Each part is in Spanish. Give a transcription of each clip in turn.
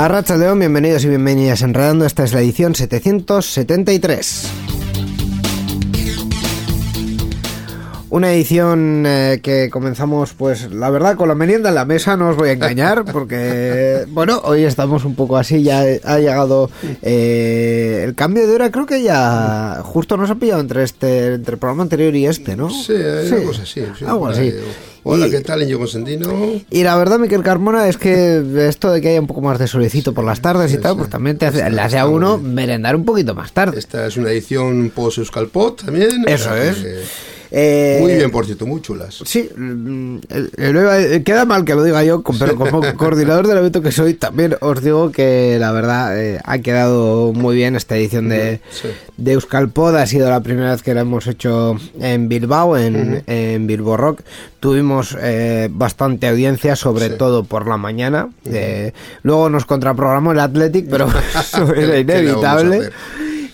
A Racha León, bienvenidos y bienvenidas Enredando. Esta es la edición 773. Una edición eh, que comenzamos, pues la verdad, con la merienda en la mesa, no os voy a engañar, porque, bueno, hoy estamos un poco así, ya ha llegado eh, el cambio de hora, creo que ya justo nos ha pillado entre este entre el programa anterior y este, ¿no? Sí, hay algo así. sí, Algo así. Hola, Y- ¿qué tal, Íñigo Consentino? Y la verdad, Miquel Carmona, es que esto de que haya un poco más de solecito por las tardes y tal, pues también te hace, le hace a uno merendar un poquito más tarde. Esta es una edición post Euskalpot también. Eso es. que- Eh, Muy bien, por cierto, muy chulas. Sí, mm, el- queda mal que lo diga yo, pero como coordinador del evento que soy, también os digo que la verdad eh, ha quedado muy bien esta edición de, Sí. de Euskalpod. Ha sido la primera vez que la hemos hecho en Bilbao, en, en Bilbo Rock. Tuvimos eh, bastante audiencia, sobre Sí. todo por la mañana. Eh, luego nos contraprogramó el Athletic, pero eso era ¿Qué le vamos a inevitable.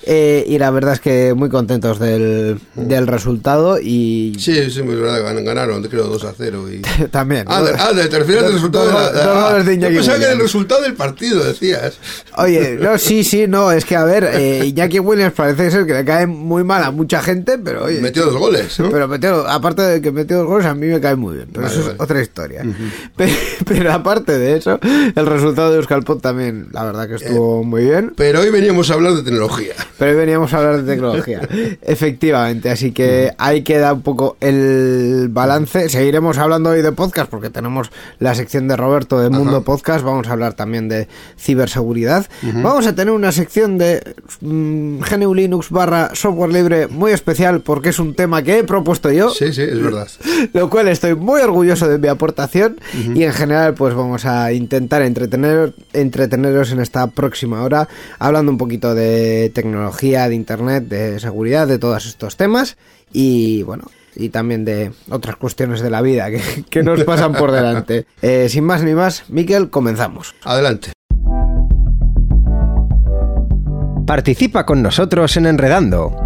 Eh, y la verdad es que muy contentos del, del resultado y Sí, sí, muy verdad, gan- ganaron, creo, 2 a 0. Y... también. Ah, de- ah, de- te refieres al Dos- resultado de la... dos ah, de yo Iñaki pensaba que era el resultado del partido, decías. Oye, no, sí, sí, no, es que a ver, eh, Iñaki Williams parece ser que le cae muy mal a mucha gente, pero oye. Metió dos goles, ¿no? Pero metió, aparte de que metió dos goles, a mí me cae muy bien. Pero Vale, eso es vale. otra historia. pero, pero aparte de eso, el resultado de Euskalpot también, la verdad que Eh, estuvo muy bien. Pero hoy veníamos a hablar de tecnología. Pero hoy veníamos a hablar de tecnología. Efectivamente, así que ahí queda un poco el balance. Seguiremos hablando hoy de podcast porque tenemos la sección de Roberto de Mundo Podcast. Vamos a hablar también de ciberseguridad. Vamos a tener una sección de mm, GNU Linux barra software libre muy especial porque es un tema que he propuesto yo. Sí, sí, es verdad. Lo cual estoy muy orgulloso de mi aportación y en general pues vamos a intentar entretener, entreteneros en esta próxima hora hablando un poquito de tecnología, de internet, de seguridad, de todos estos temas y bueno, y también de otras cuestiones de la vida que, que nos pasan por delante. Eh, sin más ni más, Miquel, comenzamos. Adelante. Participa con nosotros en Enredando.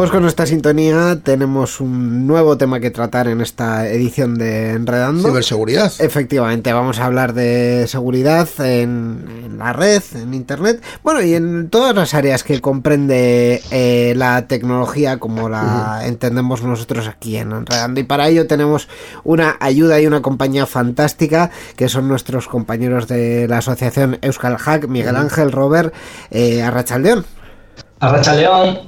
Pues con esta sintonía tenemos un nuevo tema que tratar en esta edición de Enredando. Ciberseguridad. Efectivamente, vamos a hablar de seguridad en, en la red, en internet, bueno, y en todas las áreas que comprende eh, la tecnología como la entendemos nosotros aquí en Enredando. Y para ello tenemos una ayuda y una compañía fantástica que son nuestros compañeros de la asociación Euskal Hack, Miguel Ángel, Robert, eh, Arrachaldeón. Arracha León,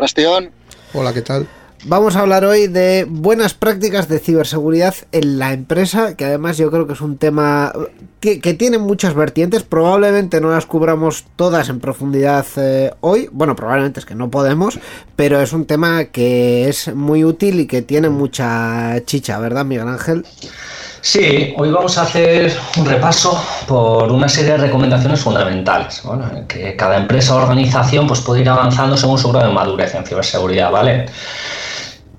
Rastión, Hola, ¿qué tal? Vamos a hablar hoy de buenas prácticas de ciberseguridad en la empresa, que además yo creo que es un tema que, que tiene muchas vertientes. Probablemente no las cubramos todas en profundidad eh, hoy. Bueno, probablemente es que no podemos, pero es un tema que es muy útil y que tiene mucha chicha, ¿verdad, Miguel Ángel? Sí, hoy vamos a hacer un repaso por una serie de recomendaciones fundamentales, que cada empresa o organización pues, puede ir avanzando según su grado de madurez en ciberseguridad, ¿vale?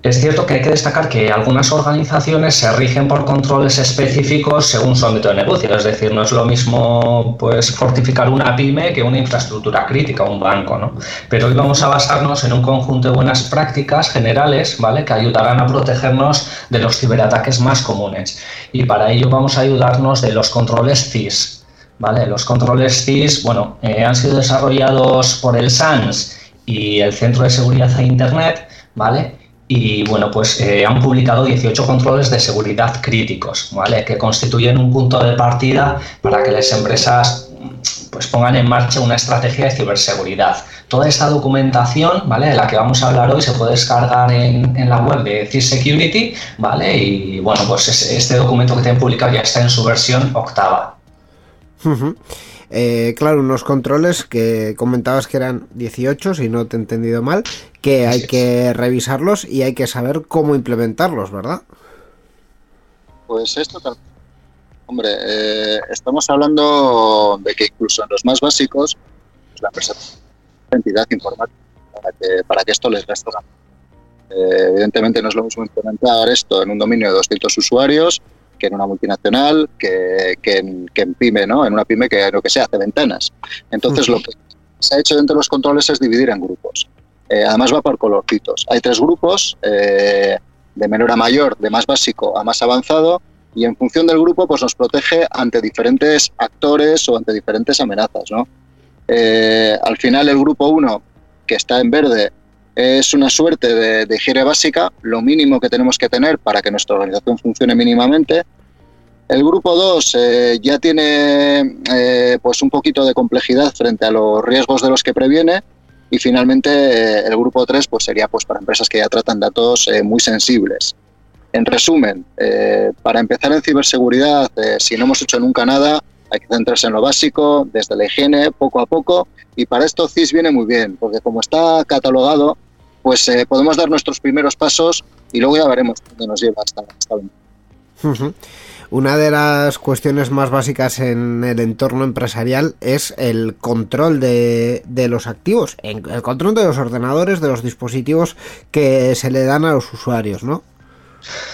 Es cierto que hay que destacar que algunas organizaciones se rigen por controles específicos según su ámbito de negocio, es decir, no es lo mismo pues fortificar una pyme que una infraestructura crítica, un banco, ¿no? Pero hoy vamos a basarnos en un conjunto de buenas prácticas generales, ¿vale? Que ayudarán a protegernos de los ciberataques más comunes. Y para ello vamos a ayudarnos de los controles CIS, ¿vale? Los controles CIS, bueno, eh, han sido desarrollados por el SANS y el Centro de Seguridad de Internet, ¿vale? Y bueno, pues eh, han publicado 18 controles de seguridad críticos, ¿vale? Que constituyen un punto de partida para que las empresas pues pongan en marcha una estrategia de ciberseguridad. Toda esta documentación, ¿vale? De la que vamos a hablar hoy se puede descargar en, en la web de CIS Security, ¿vale? Y bueno, pues este documento que tienen publicado ya está en su versión octava. Eh, claro, unos controles que comentabas que eran 18, si no te he entendido mal, que hay que revisarlos y hay que saber cómo implementarlos, ¿verdad? Pues esto, hombre, eh, estamos hablando de que incluso en los más básicos, pues la empresa entidad informática para que, para que esto les gaste eh, evidentemente no es lo mismo implementar esto en un dominio de 200 usuarios que en una multinacional, que, en, pyme, ¿no? En una pyme que lo que sea hace ventanas. Entonces, lo que se ha hecho dentro de los controles es dividir en grupos. Eh, además va por colorcitos. Hay tres grupos, eh, de menor a mayor, de más básico a más avanzado, y en función del grupo pues nos protege ante diferentes actores o ante diferentes amenazas. ¿no? Eh, al final el grupo 1, que está en verde, es una suerte de, higiene básica, lo mínimo que tenemos que tener para que nuestra organización funcione mínimamente. El grupo 2 eh, ya tiene eh, pues un poquito de complejidad frente a los riesgos de los que previene y finalmente eh, el grupo 3 pues sería pues para empresas que ya tratan datos muy sensibles. En resumen, para empezar en ciberseguridad, si no hemos hecho nunca nada, hay que centrarse en lo básico, desde la higiene, poco a poco, y para esto CIS viene muy bien, porque como está catalogado, pues eh, podemos dar nuestros primeros pasos y luego ya veremos dónde nos lleva hasta, hasta Una de las cuestiones más básicas en el entorno empresarial es el control de, de, los activos, el control de los ordenadores, de los dispositivos que se le dan a los usuarios, ¿no?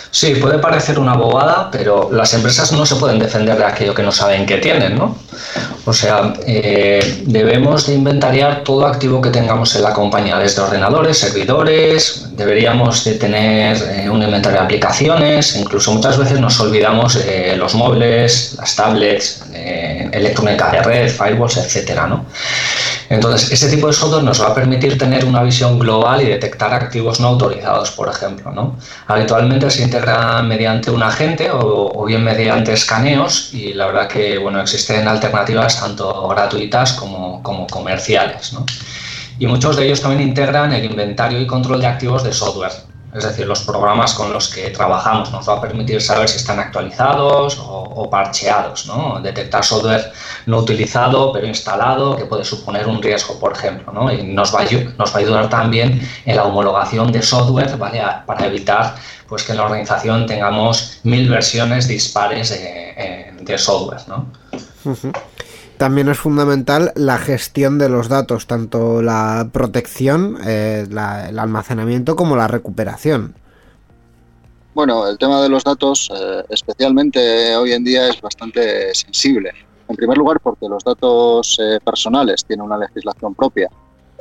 Sí, puede parecer una bobada, pero las empresas no se pueden defender de aquello que no saben que tienen, ¿no? O sea, eh, debemos de inventariar todo activo que tengamos en la compañía, desde ordenadores, servidores, deberíamos de tener eh, un inventario de aplicaciones, incluso muchas veces nos olvidamos de los móviles, las tablets, eh, electrónica de red, firewalls, etcétera, ¿no? Entonces, este tipo de software nos va a permitir tener una visión global y detectar activos no autorizados, por ejemplo. ¿no? Habitualmente se integra mediante un agente o, bien mediante escaneos y la verdad que bueno, existen alternativas tanto gratuitas como, como comerciales. ¿no? Y muchos de ellos también integran el inventario y control de activos de software es decir, los programas con los que trabajamos nos va a permitir saber si están actualizados o, parcheados, ¿no? Detectar software no utilizado pero instalado que puede suponer un riesgo, por ejemplo, ¿no? Y nos va, a, nos va a ayudar también en la homologación de software, ¿vale? Para evitar pues, que en la organización tengamos mil versiones dispares de, de software, ¿no? También es fundamental la gestión de los datos, tanto la protección, eh, el almacenamiento como la recuperación. Bueno, el tema de los datos, eh, especialmente hoy en día, es bastante sensible. En primer lugar, porque los datos eh, personales tienen una legislación propia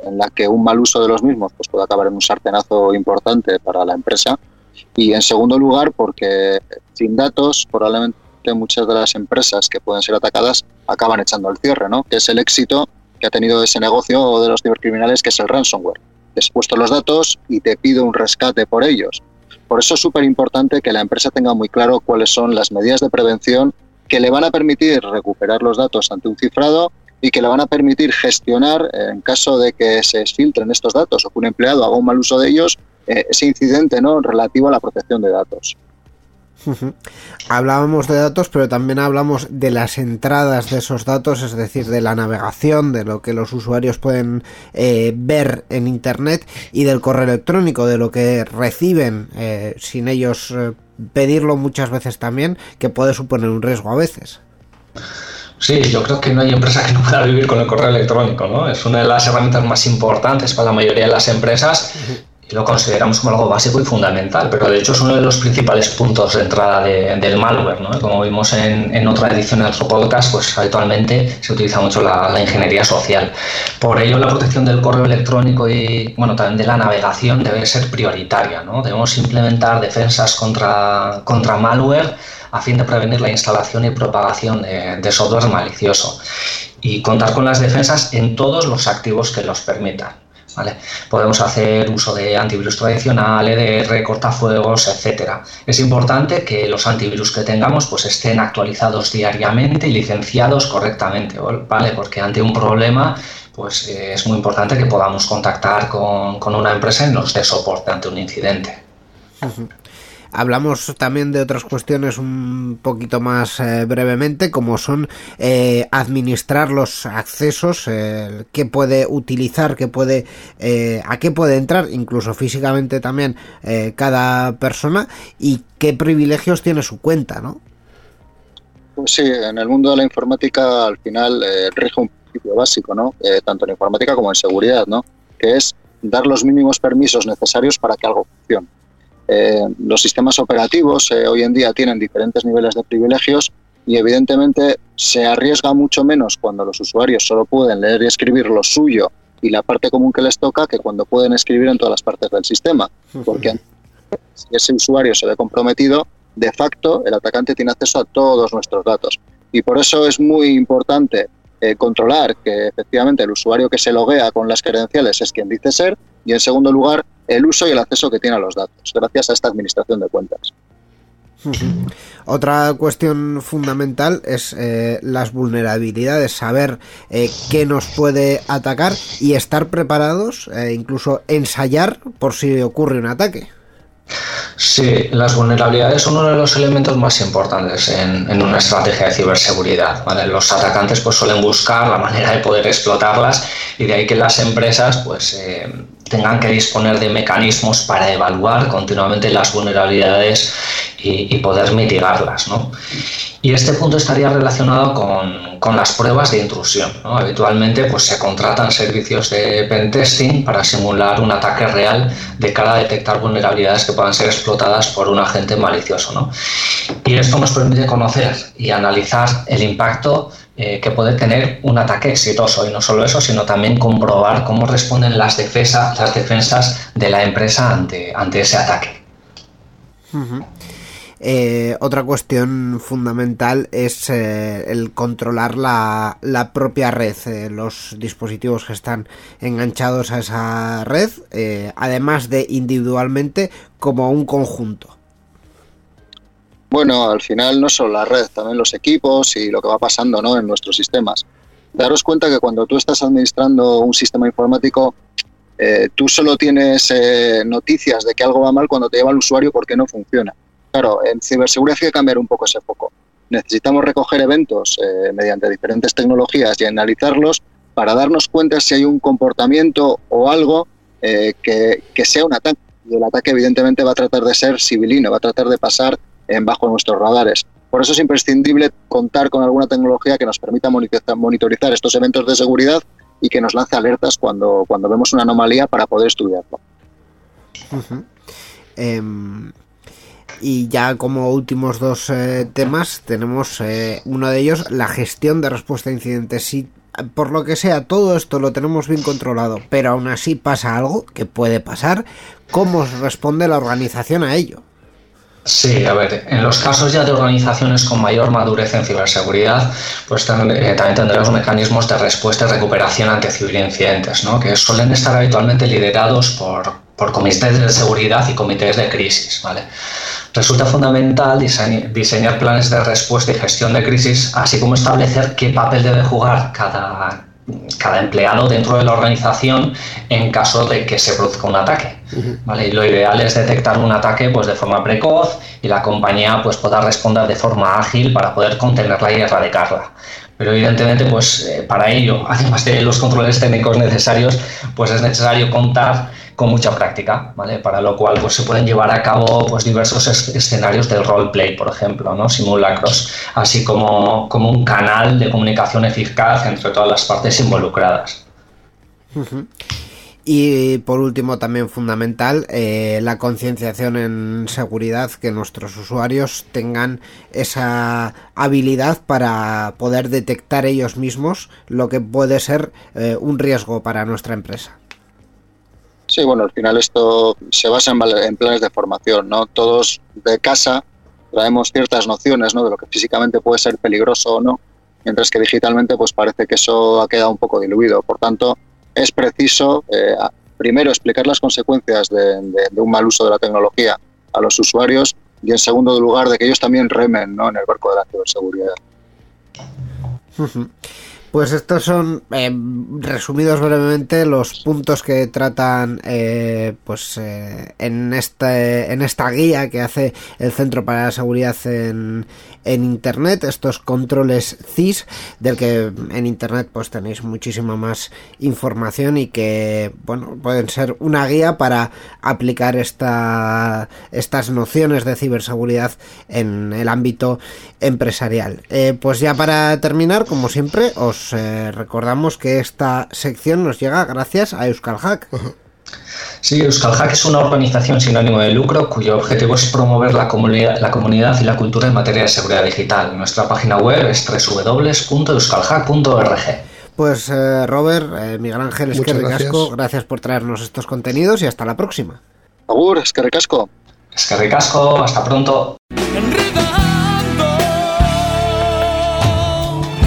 en la que un mal uso de los mismos pues, puede acabar en un sartenazo importante para la empresa. Y en segundo lugar, porque sin datos probablemente muchas de las empresas que pueden ser atacadas acaban echando el cierre, ¿no? que es el éxito que ha tenido ese negocio de los cibercriminales, que es el ransomware. Te he puesto los datos y te pido un rescate por ellos. Por eso es súper importante que la empresa tenga muy claro cuáles son las medidas de prevención que le van a permitir recuperar los datos ante un cifrado y que le van a permitir gestionar, en caso de que se filtren estos datos o que un empleado haga un mal uso de ellos, ese incidente ¿no? relativo a la protección de datos. Hablábamos de datos, pero también hablamos de las entradas de esos datos, es decir, de la navegación, de lo que los usuarios pueden eh, ver en Internet y del correo electrónico, de lo que reciben eh, sin ellos eh, pedirlo muchas veces también, que puede suponer un riesgo a veces. Sí, yo creo que no hay empresa que no pueda vivir con el correo electrónico, ¿no? Es una de las herramientas más importantes para la mayoría de las empresas y lo consideramos como algo básico y fundamental, pero de hecho es uno de los principales puntos de entrada del malware. ¿no? Como vimos en, en, otra edición de nuestro podcast, pues habitualmente se utiliza mucho la, ingeniería social. Por ello, la protección del correo electrónico y bueno, también de la navegación debe ser prioritaria. ¿no? Debemos implementar defensas contra, contra malware a fin de prevenir la instalación y propagación de, de software malicioso y contar con las defensas en todos los activos que los permitan. Podemos hacer uso de antivirus tradicional, EDR, cortafuegos, etcétera. Es importante que los antivirus que tengamos pues estén actualizados diariamente y licenciados correctamente, ¿vale? Porque ante un problema pues eh, es muy importante que podamos contactar con, con una empresa y nos dé soporte ante un incidente. Hablamos también de otras cuestiones un poquito más eh, brevemente, como son eh, administrar los accesos, eh, qué puede utilizar, qué puede, eh, a qué puede entrar, incluso físicamente también eh, cada persona y qué privilegios tiene su cuenta, ¿no? Pues sí, en el mundo de la informática al final rige un principio básico, ¿no? Tanto en informática como en seguridad, ¿no? Que es dar los mínimos permisos necesarios para que algo funcione. Eh, los sistemas operativos eh, hoy en día tienen diferentes niveles de privilegios y evidentemente se arriesga mucho menos cuando los usuarios solo pueden leer y escribir lo suyo y la parte común que les toca que cuando pueden escribir en todas las partes del sistema. Porque si ese usuario se ve comprometido, de facto el atacante tiene acceso a todos nuestros datos. Y por eso es muy importante eh, controlar que efectivamente el usuario que se loguea con las credenciales es quien dice ser y en segundo lugar el uso y el acceso que tiene a los datos gracias a esta administración de cuentas. Otra cuestión fundamental es eh, las vulnerabilidades, saber eh, qué nos puede atacar y estar preparados, eh, incluso ensayar por si ocurre un ataque. Sí, las vulnerabilidades son uno de los elementos más importantes en, en una estrategia de ciberseguridad. ¿vale? Los atacantes pues, suelen buscar la manera de poder explotarlas y de ahí que las empresas pues, eh, tengan que disponer de mecanismos para evaluar continuamente las vulnerabilidades y, poder mitigarlas. ¿no? Y este punto estaría relacionado con, las pruebas de intrusión. Habitualmente pues, se contratan servicios de pentesting para simular un ataque real de cara a detectar vulnerabilidades que puedan ser explotadas por un agente malicioso. ¿no? Y esto nos permite conocer y analizar el impacto eh, que puede tener un ataque exitoso. Y no solo eso, sino también comprobar cómo responden las, defensa, las defensas de la empresa ante, ante ese ataque. Eh, otra cuestión fundamental es eh, el controlar la, la propia red, los dispositivos que están enganchados a esa red, además de individualmente como un conjunto. Bueno, al final no solo la red, también los equipos y lo que va pasando ¿no? en nuestros sistemas. Daros cuenta que cuando tú estás administrando un sistema informático, eh, tú solo tienes eh, noticias de que algo va mal cuando te lleva el usuario porque no funciona. Claro, en ciberseguridad hay que cambiar un poco ese foco. Necesitamos recoger eventos eh, mediante diferentes tecnologías y analizarlos para darnos cuenta si hay un comportamiento o algo eh, que, sea un ataque. Y el ataque evidentemente va a tratar de ser civilino, va a tratar de pasar bajo nuestros radares. Por eso es imprescindible contar con alguna tecnología que nos permita monitorizar estos eventos de seguridad y que nos lance alertas cuando, cuando vemos una anomalía para poder estudiarlo. Eh, y ya como últimos dos eh, temas tenemos eh, uno de ellos, la gestión de respuesta a incidentes. Si por lo que sea todo esto lo tenemos bien controlado, pero aún así pasa algo que puede pasar, ¿cómo responde la organización a ello? Sí, a ver, en los casos ya de organizaciones con mayor madurez en ciberseguridad, pues también, eh, también tendremos mecanismos de respuesta y recuperación ante ciberincidentes, ¿no? que suelen estar habitualmente liderados por, por comités de seguridad y comités de crisis. ¿vale? Resulta fundamental dise diseñar planes de respuesta y gestión de crisis, así como establecer qué papel debe jugar cada, cada empleado dentro de la organización en caso de que se produzca un ataque. ¿vale? Y lo ideal es detectar un ataque pues, de forma precoz y la compañía pues, pueda responder de forma ágil para poder contenerla y erradicarla. Pero evidentemente, pues eh, para ello, además de los controles técnicos necesarios, pues es necesario contar con mucha práctica, ¿vale? Para lo cual pues, se pueden llevar a cabo pues, diversos escenarios del roleplay, por ejemplo, ¿no? simulacros, así como, como un canal de comunicación eficaz entre todas las partes involucradas. Y por último, también fundamental, eh, la concienciación en seguridad, que nuestros usuarios tengan esa habilidad para poder detectar ellos mismos lo que puede ser eh, un riesgo para nuestra empresa. Sí, bueno, al final esto se basa en, planes de formación, ¿no? Todos de casa traemos ciertas nociones, ¿no? De lo que físicamente puede ser peligroso o no, mientras que digitalmente pues parece que eso ha quedado un poco diluido. Por tanto, es preciso eh, primero explicar las consecuencias de, un mal uso de la tecnología a los usuarios y en segundo lugar de que ellos también remen ¿no? en el barco de la ciberseguridad. Pues estos son, eh, resumidos brevemente, los puntos que tratan eh, pues eh, en, este, en esta guía que hace el Centro para la Seguridad en, en Internet, estos controles CIS, del que en Internet pues tenéis muchísima más información y que, bueno, pueden ser una guía para aplicar esta, estas nociones de ciberseguridad en el ámbito empresarial. pues ya para terminar, como siempre, os eh, recordamos que esta sección nos llega gracias a Euskal Hack. Sí, Euskal Hack es una organización sin ánimo de lucro cuyo objetivo es promover la comunidad, la comunidad y la cultura en materia de seguridad digital. Nuestra página web es www.euskalhack.org. Pues eh, Robert, eh, Miguel Ángel Esquerricasco, gracias. por traernos estos contenidos y hasta la próxima. Agur, Esquerricasco. Esquerricasco, hasta pronto.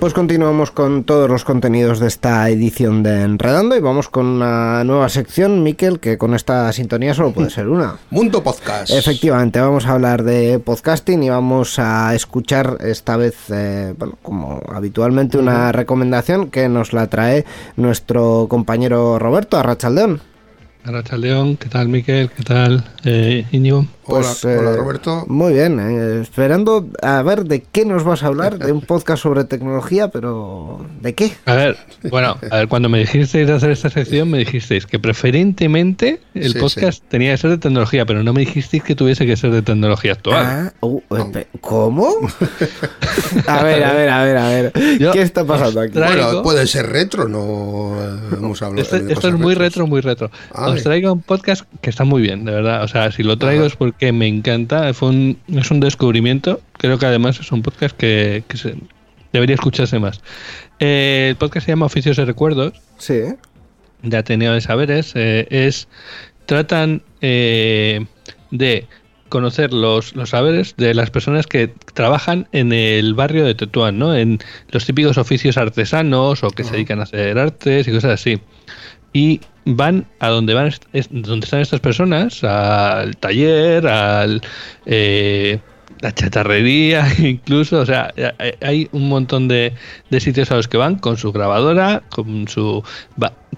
Pues continuamos con todos los contenidos de esta edición de Enredando y vamos con una nueva sección, Miquel, que con esta sintonía solo puede ser una. Mundo Podcast. Efectivamente, vamos a hablar de podcasting y vamos a escuchar esta vez, eh, bueno, como habitualmente, una recomendación que nos la trae nuestro compañero Roberto Arrachaldeón. Arrachaldeón, ¿qué tal Miquel? ¿Qué tal eh, Íñigo? Pues, hola, eh, Roberto. Muy bien, eh, esperando a ver de qué nos vas a hablar, de un podcast sobre tecnología, pero ¿de qué? A ver, bueno, a ver, cuando me dijisteis de hacer esta sección, me dijisteis que preferentemente el podcast tenía que ser de tecnología, pero no me dijisteis que tuviese que ser de tecnología actual. Ah, uh, ¿Cómo? a ver, a ver, a ver, a ver. ¿Qué está pasando aquí? Bueno, puede ser retro, no hemos hablado. Este, esto es muy retro, muy retro. Os traigo un podcast que está muy bien, de verdad. O sea, si lo traigo es porque que me encanta. Fue un, es un descubrimiento. Creo que además es un podcast que, se, debería escucharse más. Eh, el podcast se llama Oficios de Recuerdos. Sí. De Ateneo de Saberes. Eh, es Tratan eh, de conocer los, los saberes de las personas que trabajan en el barrio de Tetuán, ¿no? En los típicos oficios artesanos o que se dedican a hacer artes y cosas así y van a donde van donde están estas personas, al taller, al eh, la chatarrería, incluso, o sea, hay un montón de, de, sitios a los que van con su grabadora, con su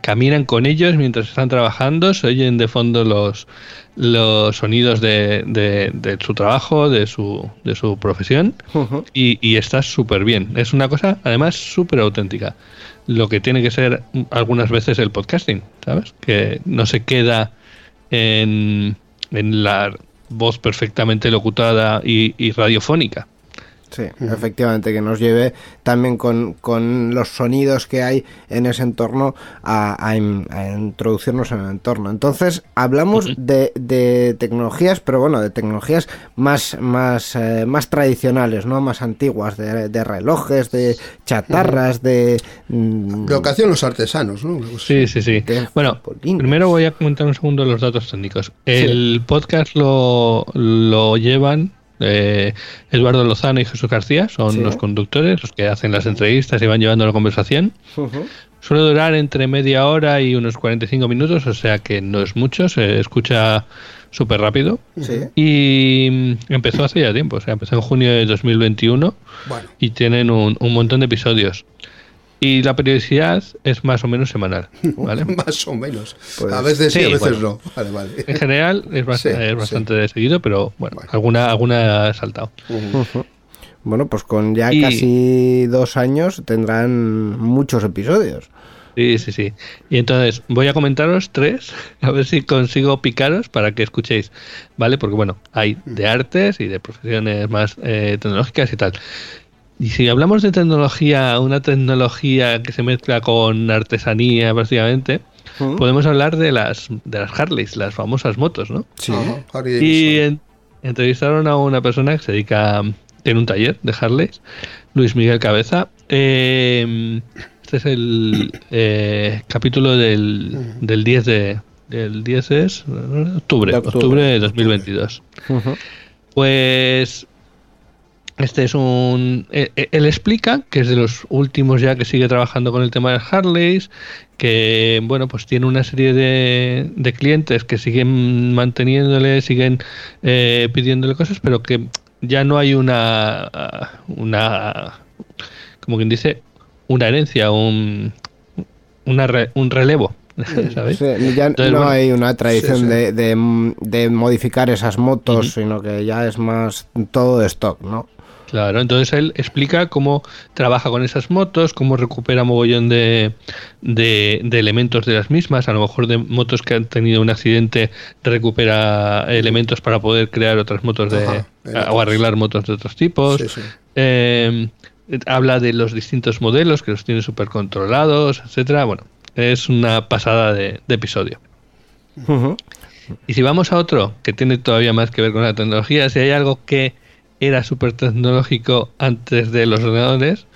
caminan con ellos mientras están trabajando, se oyen de fondo los los sonidos de, de, su trabajo, de su, de su profesión, y, y está súper bien. Es una cosa, además, súper auténtica lo que tiene que ser algunas veces el podcasting, ¿sabes? Que no se queda en, la voz perfectamente locutada y, radiofónica, Sí, efectivamente, que nos lleve también con, con los sonidos que hay en ese entorno a, a a introducirnos en el entorno. Entonces, hablamos de, de tecnologías, pero bueno, de tecnologías más, más, eh, más tradicionales, ¿no? Más antiguas, de, de relojes, de chatarras, de... mm, Lo que hacían los artesanos, ¿no? Sí, sí, sí. Bueno, primero voy a comentar un segundo los datos técnicos. El podcast lo, lo llevan eh, Eduardo Lozano y Jesús García, son Sí. los conductores, los que hacen las entrevistas y van llevando la conversación. Suele durar entre media hora y unos 45 minutos, o sea que no es mucho, se escucha súper rápido. Sí. Y mm, empezó hace ya tiempo, o sea, empezó en junio de 2021 Bueno, y tienen un, un montón de episodios. Y la periodicidad es más o menos semanal, ¿vale? más o menos. Pues- a veces sí, Sí, a veces bueno. no. Vale, vale. En general es, bast- Sí, es sí. bastante seguido, pero bueno, Bueno. alguna alguna ha saltado. Bueno, pues con ya Y- casi dos años tendrán muchos episodios. Sí, sí, sí. Y entonces voy a comentaros tres, a ver si consigo picaros para que escuchéis, ¿vale? Porque bueno, hay de artes y de profesiones más eh, tecnológicas y tal. Y si hablamos de tecnología, una tecnología que se mezcla con artesanía prácticamente, Ujú. podemos hablar de las de las Harleys, las famosas motos, ¿no? Sí. Ajá, Harley Y en- entrevistaron a una persona que se dedica en un taller de Harleys, Luis Miguel Cabeza. Eh, este es el eh, capítulo del, del 10 de del 10 es octubre, De octubre, octubre. de 2022. Ujú. Pues este es un. eh, eh, Él explica que es de los últimos ya que sigue trabajando con el tema de Harleys, que bueno, pues tiene una serie de, de clientes que siguen manteniéndole, siguen eh, pidiéndole cosas, pero que ya no hay una. una como quien dice, una herencia, un, una re- un relevo. ¿sabes? Sí, ya Entonces, no bueno, hay una tradición sí, sí. De, de- de modificar esas motos, sino que ya es más todo de stock, ¿no? Claro, entonces él explica cómo trabaja con esas motos, cómo recupera mogollón de, de, de elementos de las mismas, a lo mejor de motos que han tenido un accidente recupera elementos para poder crear otras motos de Ajá, o arreglar motos de otros tipos. Sí, sí. Eh, habla de los distintos modelos que los tiene súper controlados, etcétera. Bueno, es una pasada de, de episodio. Y si vamos a otro que tiene todavía más que ver con la tecnología, si hay algo que era súper tecnológico antes de los ordenadores,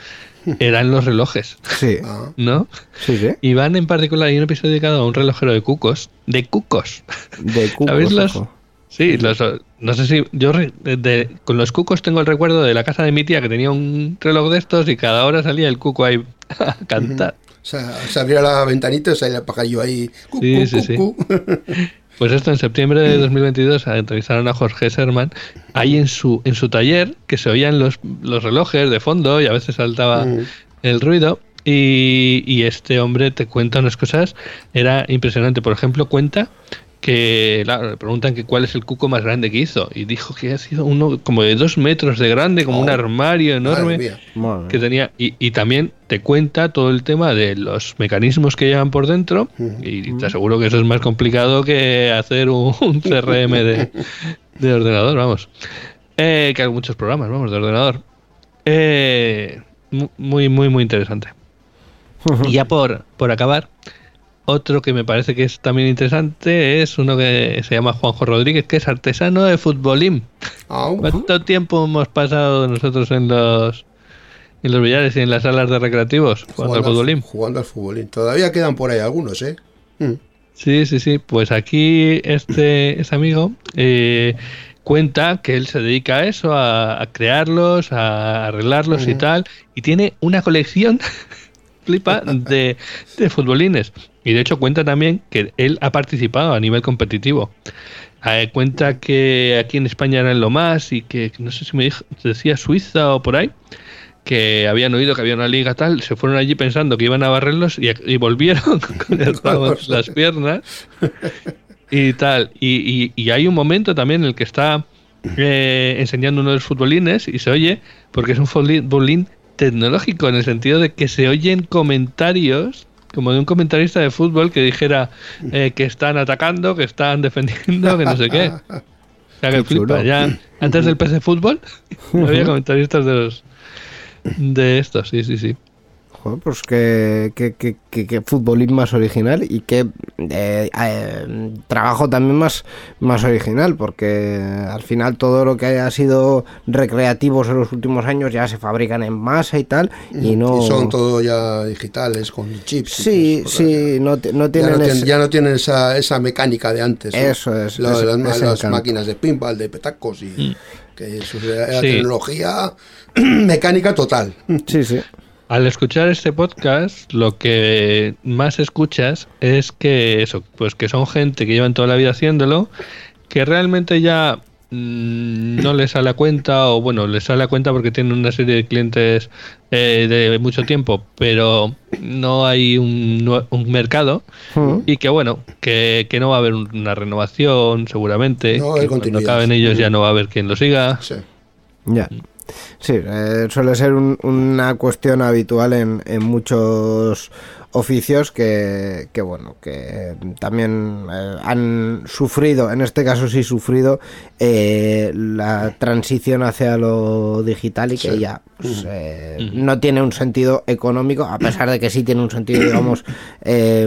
eran los relojes, Sí, ¿no? sí, sí. Y van en particular, hay un episodio dedicado a un relojero de cucos, de cucos. De cucos, ¿Sabéis los? Sí, los, no sé si yo de- de- con los cucos tengo el recuerdo de la casa de mi tía que tenía un reloj de estos y cada hora salía el cuco ahí a cantar. o sea, se abría la ventanita y salía el pajarillo ahí. Cu, Sí, cu, sí, cu, sí. Pues esto en septiembre de 2022 entrevistaron a Jorge Serman. Ahí en su en su taller que se oían los, los relojes de fondo y a veces saltaba Mm. el ruido. Y, y este hombre te cuenta unas cosas. Era impresionante. Por ejemplo cuenta que claro, le preguntan que cuál es el cuco más grande que hizo y dijo que ha sido uno como de dos metros de grande como un Oh, armario Madre enorme mía. Madre que tenía y, y también te cuenta todo el tema de los mecanismos que llevan por dentro y te aseguro que eso es más complicado que hacer un, un CRM de, de ordenador, vamos. Eh, que hay muchos programas, vamos, de ordenador. Eh, mu- muy, muy, muy interesante. Y ya por, por acabar, otro que me parece que es también interesante es uno que se llama Juanjo Rodríguez, que es artesano de futbolín. Ah, ¿Cuánto tiempo hemos pasado nosotros en los en los billares y en las salas de recreativos jugando al futbolín? Jugando al futbolín. Todavía quedan por ahí algunos, ¿eh? Mm. Sí, sí, sí. Pues aquí este, este amigo eh, cuenta que él se dedica a eso, a, a crearlos, a arreglarlos y tal, y tiene una colección, flipa, de, de futbolines. Y de hecho cuenta también que él ha participado a nivel competitivo. Eh, cuenta que aquí en España eran lo más y que no sé si me dijo, decía Suiza o por ahí, que habían oído que había una liga tal, se fueron allí pensando que iban a barrerlos y, y volvieron con el rabo en las piernas y tal. Y, y- y hay un momento también en el que está eh, enseñando uno de los futbolines y se oye, porque es un futbolín tecnológico, en el sentido de que se oyen comentarios como de un comentarista de fútbol que dijera eh, que están atacando, que están defendiendo, que no sé qué. O sea, que flipa. Ya, antes del PC Fútbol, no había comentaristas de los de estos, sí, sí, sí. Joder, pues que, que, que, que- que futbolín más original y que eh, eh, trabajo también más, más original, porque al final todo lo que haya sido recreativos en los últimos años ya se fabrican en masa y tal, y no... Y son todo ya digitales, con chips. Sí, sí, no, no Ya tienen no, tienen, ese- ya no tienen esa, esa mecánica de antes. ¿no? Eso es, Lo- las, máquinas de pinball, de petacos y que eso era Sí. tecnología mecánica total. Sí, sí. Al escuchar este podcast, lo que más escuchas es que eso, pues que son gente que llevan toda la vida haciéndolo, que realmente ya mm, no les sale a cuenta, o bueno, les sale a cuenta porque tienen una serie de clientes eh, de mucho tiempo, pero no hay un, un mercado, Mm. y que bueno, que, que no va a haber una renovación seguramente, No, que cuando acaben ellos ya no va a haber quien lo siga. Sí. Ya. Sí, eh, suele ser un- una cuestión habitual en, en muchos oficios que, que, bueno, que también eh, han sufrido, en este caso sí sufrido, eh, la transición hacia lo digital y que Sí. ya pues, eh, no tiene un sentido económico, a pesar de que sí tiene un sentido, digamos, eh,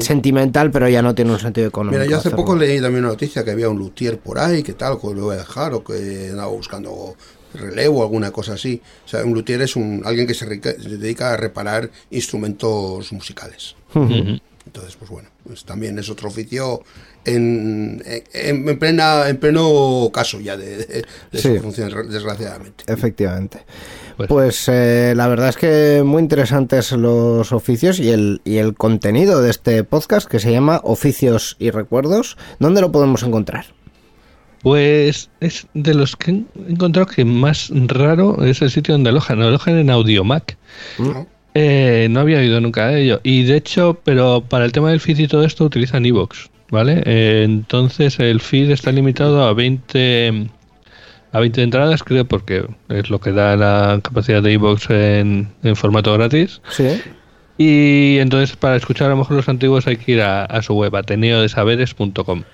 sentimental, pero ya no tiene un sentido económico. Mira, yo hace poco leí también una noticia que había un luthier por ahí, que tal, que lo voy a dejar, o que andaba buscando relevo o alguna cosa así. O sea, un luthier es un, alguien que se, dedica a reparar instrumentos musicales. Entonces, pues bueno, pues también es otro oficio en, en, en plena, en pleno caso ya de, de, de Sí. su función, desgraciadamente. Efectivamente. Pues- Pues eh, la verdad es que muy interesantes los oficios y el, y el contenido de este podcast que se llama Oficios y Recuerdos. ¿Dónde lo podemos encontrar? Pues es de los que he encontrado que más raro es el sitio donde alojan. Alojan en Audiomac. ¿no? Eh, no había oído nunca de ello. Y de hecho, pero para el tema del feed y todo esto utilizan iVoox, ¿vale? Eh, entonces el feed está limitado a 20 a 20 entradas, creo, porque es lo que da la capacidad de iVoox en, en formato gratis. Sí. Y entonces para escuchar a lo mejor los antiguos hay que ir a, a su web, ateneodesaberes.com.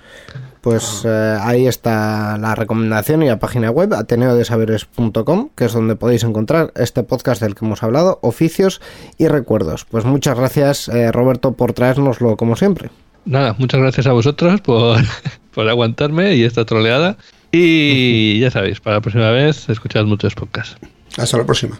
Pues eh, ahí está la recomendación y la página web ateneodesaberes.com, que es donde podéis encontrar este podcast del que hemos hablado, oficios y recuerdos. Pues muchas gracias eh, Roberto por traérnoslo como siempre. Nada, muchas gracias a vosotros por, por aguantarme y esta troleada. Y ya sabéis, para la próxima vez, escuchad muchos podcasts. Hasta la próxima.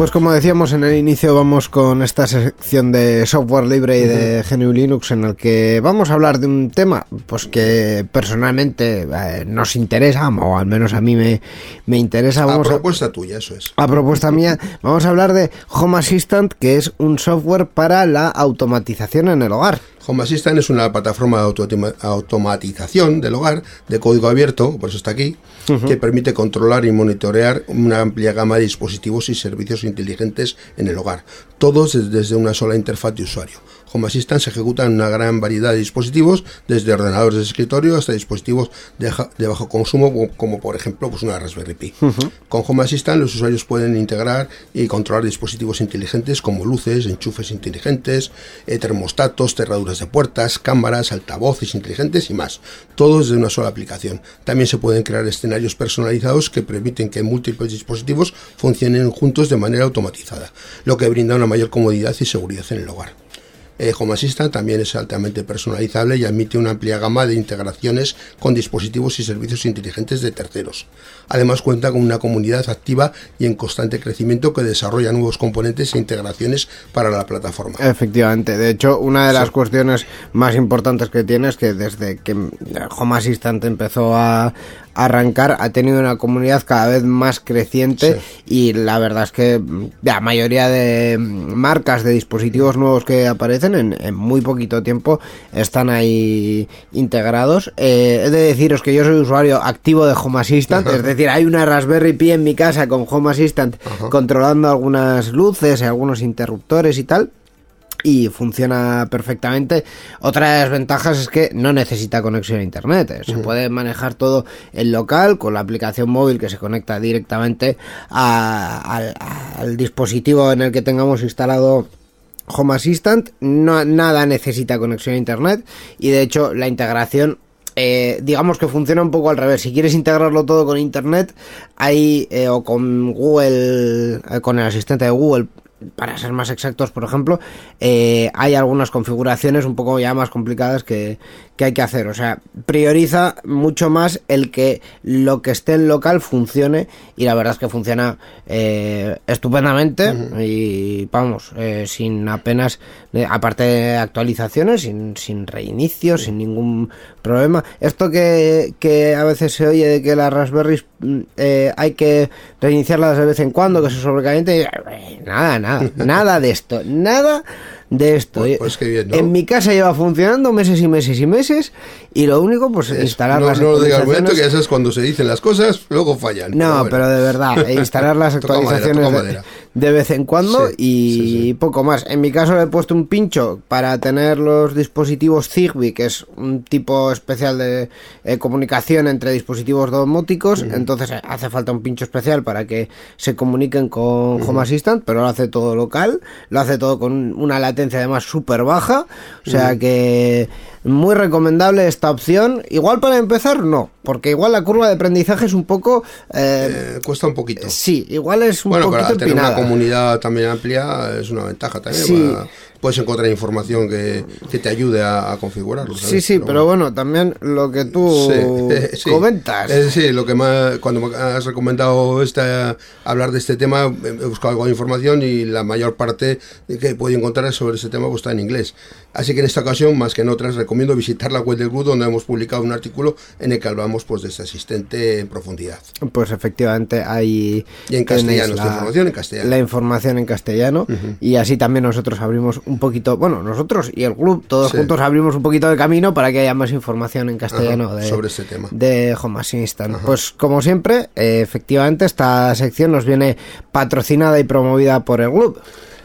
Pues como decíamos en el inicio, vamos con esta sección de software libre y de GNU Linux en el que vamos a hablar de un tema pues que personalmente eh, nos interesa, o al menos a mí me, me interesa. A Vamos a, propuesta tuya, eso es. a propuesta mía, vamos a hablar de Home Assistant, que es un software para la automatización en el hogar. Home Assistant es una plataforma de automatización del hogar de código abierto, por eso está aquí, que permite controlar y monitorear una amplia gama de dispositivos y servicios inteligentes en el hogar, todos des- desde una sola interfaz de usuario. Home Assistant se ejecuta en una gran variedad de dispositivos, desde ordenadores de escritorio hasta dispositivos de, bajo consumo, como, como por ejemplo pues una Raspberry Pi. Con Home Assistant los usuarios pueden integrar y controlar dispositivos inteligentes como luces, enchufes inteligentes, eh, termostatos, cerraduras de puertas, cámaras, altavoces inteligentes y más. Todos de una sola aplicación. También se pueden crear escenarios personalizados que permiten que múltiples dispositivos funcionen juntos de manera automatizada, lo que brinda una mayor comodidad y seguridad en el hogar. Eh, Home Assistant también es altamente personalizable y admite una amplia gama de integraciones con dispositivos y servicios inteligentes de terceros. Además cuenta con una comunidad activa y en constante crecimiento que desarrolla nuevos componentes e integraciones para la plataforma. Efectivamente, de hecho, una de las cuestiones más importantes que tiene es que desde que Home Assistant empezó a, arrancar ha tenido una comunidad cada vez más creciente y la verdad es que la mayoría de marcas de dispositivos nuevos que aparecen en, en muy poquito tiempo están ahí integrados. Eh, he de deciros que yo soy usuario activo de Home Assistant, es decir, hay una Raspberry Pi en mi casa con Home Assistant controlando algunas luces y algunos interruptores y tal y funciona perfectamente. Otra de las ventajas es que no necesita conexión a internet. eh. Se puede manejar todo en local con la aplicación móvil que se conecta directamente a- al, al dispositivo en el que tengamos instalado. Home Assistant, no, nada necesita conexión a internet y de hecho la integración eh, digamos que funciona un poco al revés. Si quieres integrarlo todo con Internet, hay eh, o con Google, eh, con el asistente de Google, para ser más exactos, por ejemplo, eh, hay algunas configuraciones un poco ya más complicadas que, que hay que hacer. O sea, prioriza mucho más el que lo que esté en local funcione y la verdad es que funciona eh, estupendamente y vamos, eh, sin apenas, eh, aparte de actualizaciones, sin, sin reinicio, sin ningún problema. Esto que, que a veces se oye de que las Raspberries mm, eh, hay que reiniciarlas de vez en cuando, que se sobrecaliente, eh, nada, nada, nada de esto, nada de esto. Pues- pues bien, ¿no? En mi casa lleva funcionando meses y meses y meses y lo único pues instalar no, las no lo digas al momento, que actualizaciones- eso es cuando se dicen las cosas, luego fallan. no, bueno. pero de verdad, e instalar las madera, actualizaciones de, madera. De vez en cuando Sí, y sí, sí. poco más. En mi caso le he puesto un pincho para tener los dispositivos Zigbee, que es un tipo especial de eh, comunicación entre dispositivos domóticos, entonces eh, hace falta un pincho especial para que se comuniquen con Home Assistant, pero lo hace todo local, lo hace todo con una latencia además súper baja, o sea que muy recomendable esta opción. Igual para empezar, no, porque igual la curva de aprendizaje es un poco... eh, Eh, cuesta un poquito. Sí, igual es un bueno, poquito empinada. Comunidad también amplia es una ventaja también. Sí. para- puedes encontrar información que, que te ayude a, a configurarlo. ¿sabes? Sí, sí, pero bueno, también lo que tú Sí, sí. comentas. Eh, sí, lo que más, cuando me has recomendado esta, hablar de este tema, he buscado algo de información y la mayor parte que puedo encontrar sobre ese tema pues, está en inglés. Así que en esta ocasión, más que en otras, recomiendo visitar la web del grupo donde hemos publicado un artículo en el que hablamos pues, de este asistente en profundidad. Pues efectivamente hay Y en castellano, esta información en castellano. La información en castellano y así también nosotros abrimos un poquito, bueno, nosotros y el club todos Sí. juntos abrimos un poquito de camino para que haya más información en castellano Ajá, de, sobre este tema. de Home Assistant. Pues como siempre, eh, efectivamente esta sección nos viene patrocinada y promovida por el club.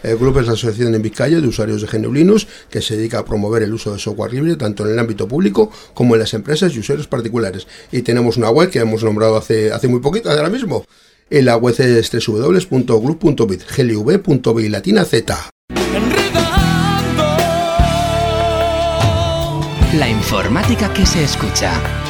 El grupo es la Asociación en Vizcaya de Usuarios de GNU Linux que se dedica a promover el uso de software libre tanto en el ámbito público como en las empresas y usuarios particulares. Y tenemos una web que hemos nombrado hace, hace muy poquito, ahora mismo. Y la web es www.glub.bit, glv.bit, latina z. La informática que se escucha.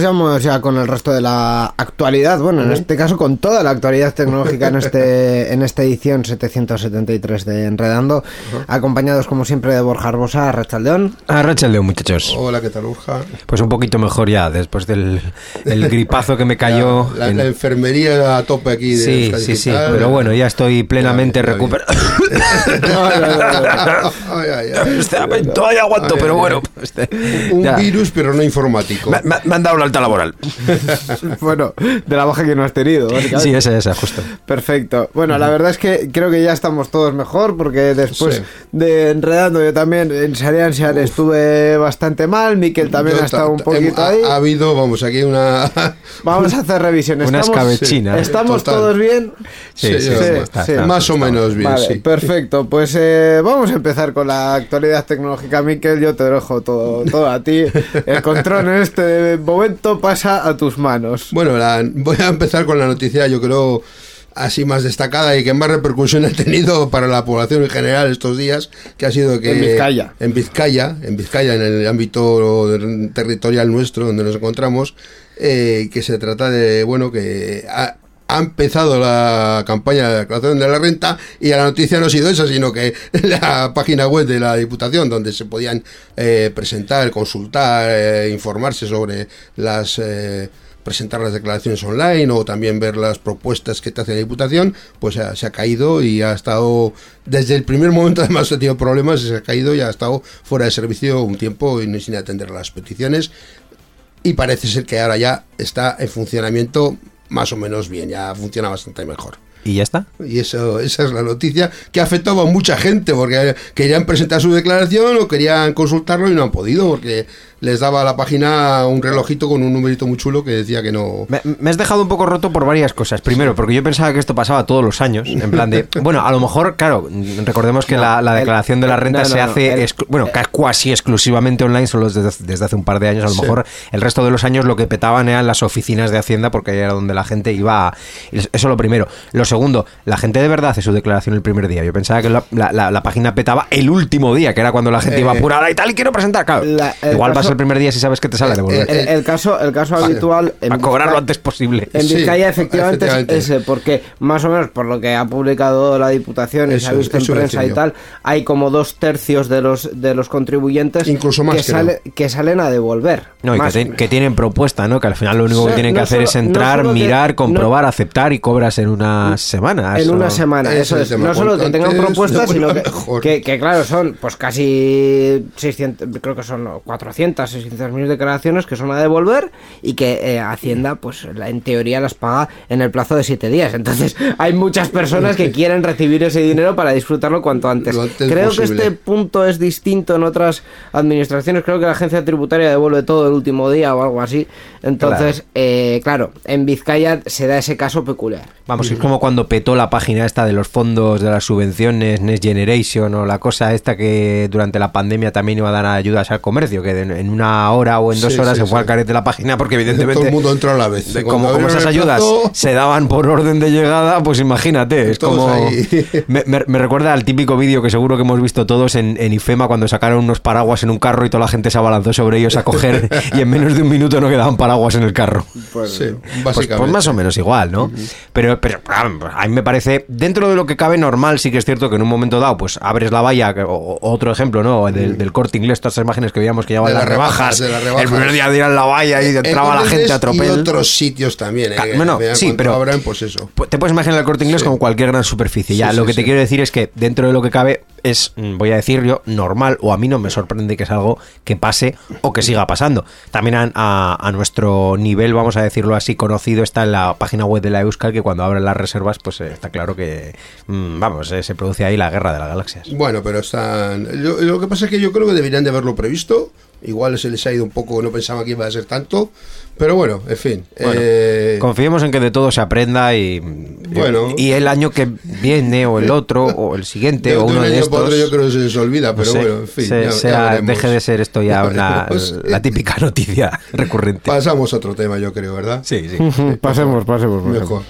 Pues vamos ya con el resto de la actualidad, bueno, en este caso con toda la actualidad tecnológica en este en esta edición 773 de Enredando, acompañados como siempre de Borja Arbosa, Rachaldeón. A Rachel Leo, muchachos. Hola, ¿qué tal, Urja? Pues un poquito mejor ya, después del el gripazo que me cayó. La, en- la enfermería a tope aquí de Sí, sí, sí, pero bueno, ya estoy plenamente recuperado. Ay, ay, ay. Todavía aguanto, Ay, pero ay, bueno. ay. este, Un ya. virus, pero no informático. Me, me- me han dado la laboral. Bueno, de la baja que no has tenido. Sí, esa, esa, justo. Perfecto. Bueno, la verdad es que creo que ya estamos todos mejor porque después Sí. de enredando yo también en Sarian Sian estuve bastante mal, Miquel también Yo ha estado ta- un poquito ha, ahí. ha habido, vamos, aquí una... Vamos a hacer revisión. Una Estamos, escabechina. ¿Estamos Total. todos bien? Sí, sí, sí, está- sí. está- Más o menos bien, Vale, sí. perfecto. Pues eh, vamos a empezar con la actualidad tecnológica, Miquel. Yo te dejo todo, todo a ti. El control en este momento pasa a tus manos. Bueno, la- voy a empezar con la noticia, yo creo, así más destacada y que más repercusión ha tenido para la población en general estos días, que ha sido que En Vizcaya. en Vizcaya, en Vizcaya, en el ámbito territorial nuestro donde nos encontramos, eh, que se trata de, bueno, que ha, ha empezado la campaña de declaración de la renta y la noticia no ha sido esa, sino que la página web de la Diputación, donde se podían eh, presentar, consultar, eh, informarse sobre las... eh, presentar las declaraciones online o también ver las propuestas que te hace la Diputación, pues se ha caído y ha estado, desde el primer momento además ha tenido problemas se ha caído y ha estado fuera de servicio un tiempo y sin atender las peticiones. Y parece ser que ahora ya está en funcionamiento más o menos bien, ya funciona bastante mejor. ¿Y ya está? Y eso, esa es la noticia que ha afectado a mucha gente porque querían presentar su declaración o querían consultarlo y no han podido porque les daba a la página un relojito con un numerito muy chulo que decía que no. Me, me has dejado un poco roto por varias cosas. Primero, porque yo pensaba que esto pasaba todos los años. En plan de. Bueno, a lo mejor, claro, recordemos que No, la, la el- declaración de la renta no, no, se no, hace. el- exclu- bueno, ca- casi exclusivamente online, solo desde, desde hace un par de años. A lo Sí. mejor el resto de los años lo que petaban eran las oficinas de Hacienda, porque ahí era donde la gente iba. a- Eso lo primero. Lo segundo, la gente de verdad hace su declaración el primer día. Yo pensaba que la, la- la- la página petaba el último día, que era cuando la gente iba Eh, apurada y tal, y quiero presentar. Claro, igual vas el primer día si sabes que te sale a devolver. El, el caso, el caso Vale. habitual. en a cobrar lo Vizcaya- antes posible. En Sí, Vizcaya efectivamente, efectivamente. es ese, porque más o menos por lo que ha publicado la Diputación y se ha visto en prensa y tal, hay como dos tercios de los de los contribuyentes Incluso más, que, sale- que salen a devolver. No, y que, Más- te- que tienen propuesta, ¿no? Que al final lo único que Sí, tienen que hacer solo- es entrar, no solo que- mirar, no- comprobar, aceptar y cobras en una semana. En Eso- una semana, eso es. No solo que tengan propuestas, sino que, que, claro, son pues casi 600, creo que son 400, 600 mil declaraciones que son a devolver y que eh, Hacienda, pues la- en teoría las paga en el plazo de 7 días. Entonces, hay muchas personas que quieren recibir ese dinero para disfrutarlo cuanto antes. Creo posible. que este punto es distinto en otras administraciones. Creo que la agencia tributaria devuelve todo el último día o algo así. Entonces, eh, claro, en Vizcaya se da ese caso peculiar. Vamos, es como cuando petó la página esta de los fondos de las subvenciones Next Generation o la cosa esta que durante la pandemia también iba a dar ayudas al comercio, que de- en una hora o en dos Sí, horas sí, se fue al carete la página porque Todo evidentemente... el mundo entró a la vez. de- como, como esas ayudas se daban por orden de llegada, pues imagínate, es Todos como... Me, me- me recuerda al típico vídeo que seguro que hemos visto todos en, en IFEMA cuando sacaron unos paraguas en un carro y toda la gente se abalanzó sobre ellos a coger y en menos de un minuto no quedaban paraguas en el carro. sí, Pues, básicamente. pues más o menos igual, ¿no? Pero, pero ah, a mí me parece, dentro de lo que cabe normal, sí que es cierto que en un momento dado, pues abres la valla, o, otro ejemplo, ¿no? Del, del corte inglés, todas esas imágenes que veíamos que llevaban De las las rebajas, rebajas, de las rebajas. el primer día tiran la valla y entraba la gente a Y otros sitios también. Eh, bueno, sí, pero- abran, pues eso. Te puedes imaginar el corte inglés Sí. como cualquier gran superficie. Ya, Sí, lo que te quiero decir es que dentro de lo que cabe es, mm, voy a decir yo, normal, o a mí no me sorprende que es algo que pase o que siga pasando. También a, a- a nuestro nivel, vamos a decirlo así, conocido, está en la página web de la Euskal, que cuando abren las reservas, pues eh, está claro que, mm, vamos, eh, se produce ahí la guerra de las galaxias. Bueno, pero están. Lo, lo que pasa es que yo creo que deberían de haberlo previsto. Igual se les ha ido un poco, no pensaba que iba a ser tanto. Pero bueno, en fin. Bueno, eh, Confiemos en que de todo se aprenda y, Bueno. y el año que viene o el otro o el siguiente de, o de un uno de año para estos otro yo creo que se les olvida, no pero sé, bueno, en fin. se- ya- ya sea- veremos. deje de ser esto ya Ya una, la típica noticia recurrente. Pasamos a otro tema, yo creo, ¿verdad? Sí, sí. pasemos, pasemos, pasemos.